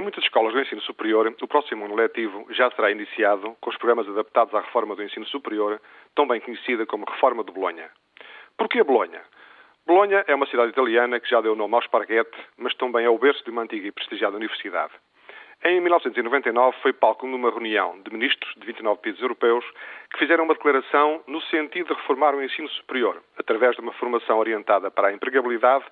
Em muitas escolas do ensino superior, o próximo ano letivo já será iniciado com os programas adaptados à reforma do ensino superior, tão bem conhecida como Reforma de Bolonha. Porquê Bolonha? Bolonha é uma cidade italiana que já deu nome ao esparguete, mas também é o berço de uma antiga e prestigiada universidade. Em 1999 foi palco numa reunião de ministros de 29 países europeus que fizeram uma declaração no sentido de reformar o ensino superior, através de uma formação orientada para a empregabilidade,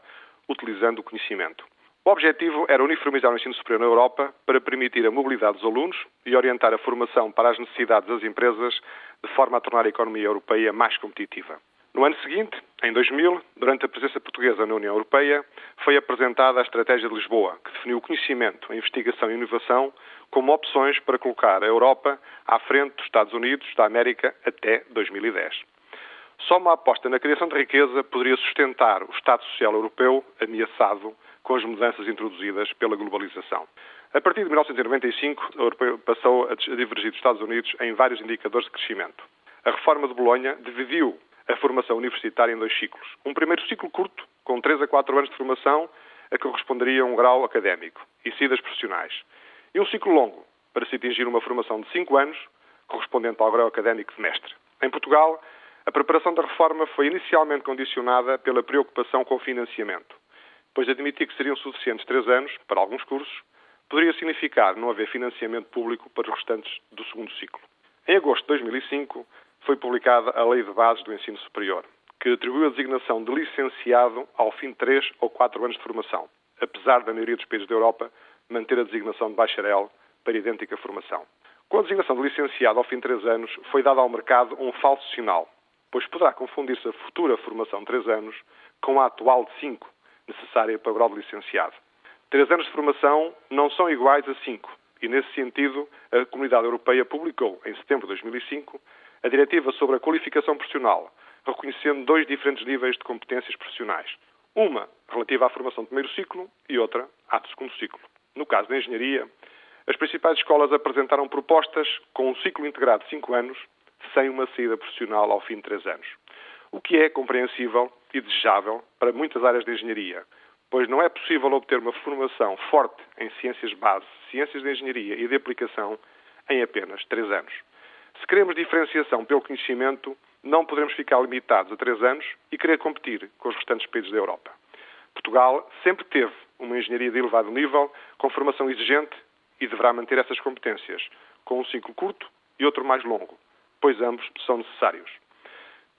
utilizando o conhecimento. O objetivo era uniformizar o ensino superior na Europa para permitir a mobilidade dos alunos e orientar a formação para as necessidades das empresas de forma a tornar a economia europeia mais competitiva. No ano seguinte, em 2000, durante a presença portuguesa na União Europeia, foi apresentada a Estratégia de Lisboa, que definiu o conhecimento, a investigação e a inovação como opções para colocar a Europa à frente dos Estados Unidos da América até 2010. Só uma aposta na criação de riqueza poderia sustentar o Estado Social Europeu ameaçado com as mudanças introduzidas pela globalização. A partir de 1995, a Europa passou a divergir dos Estados Unidos em vários indicadores de crescimento. A reforma de Bolonha dividiu a formação universitária em dois ciclos. Um primeiro ciclo curto, com 3 a 4 anos de formação, a que corresponderia a um grau académico e seguidas profissionais. E um ciclo longo, para se atingir uma formação de 5 anos, correspondente ao grau académico de mestre. Em Portugal, a preparação da reforma foi inicialmente condicionada pela preocupação com o financiamento pois admitir que seriam suficientes três anos para alguns cursos poderia significar não haver financiamento público para os restantes do segundo ciclo. Em agosto de 2005 foi publicada a Lei de Bases do Ensino Superior, que atribuiu a designação de licenciado ao fim de três ou quatro anos de formação, apesar da maioria dos países da Europa manter a designação de bacharel para idêntica formação. Com a designação de licenciado ao fim de três anos, foi dado ao mercado um falso sinal, pois poderá confundir-se a futura formação de três anos com a atual de cinco, necessária para o grau de licenciado. Três anos de formação não são iguais a cinco, e nesse sentido a Comunidade Europeia publicou, em setembro de 2005, a Diretiva sobre a Qualificação Profissional, reconhecendo dois diferentes níveis de competências profissionais. Uma relativa à formação de primeiro ciclo e outra à de segundo ciclo. No caso da engenharia, as principais escolas apresentaram propostas com um ciclo integrado de cinco anos, sem uma saída profissional ao fim de três anos o que é compreensível e desejável para muitas áreas de engenharia, pois não é possível obter uma formação forte em ciências base, ciências de engenharia e de aplicação em apenas três anos. Se queremos diferenciação pelo conhecimento, não poderemos ficar limitados a três anos e querer competir com os restantes países da Europa. Portugal sempre teve uma engenharia de elevado nível, com formação exigente e deverá manter essas competências, com um ciclo curto e outro mais longo, pois ambos são necessários.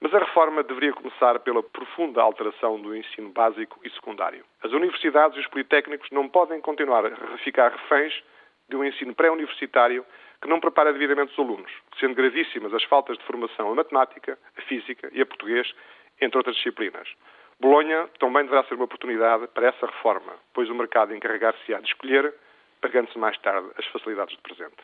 Mas a reforma deveria começar pela profunda alteração do ensino básico e secundário. As universidades e os politécnicos não podem continuar a ficar reféns de um ensino pré-universitário que não prepara devidamente os alunos, sendo gravíssimas as faltas de formação a matemática, a física e a português, entre outras disciplinas. Bolonha também deverá ser uma oportunidade para essa reforma, pois o mercado encarregar-se-á de escolher, pagando-se mais tarde as facilidades do presente.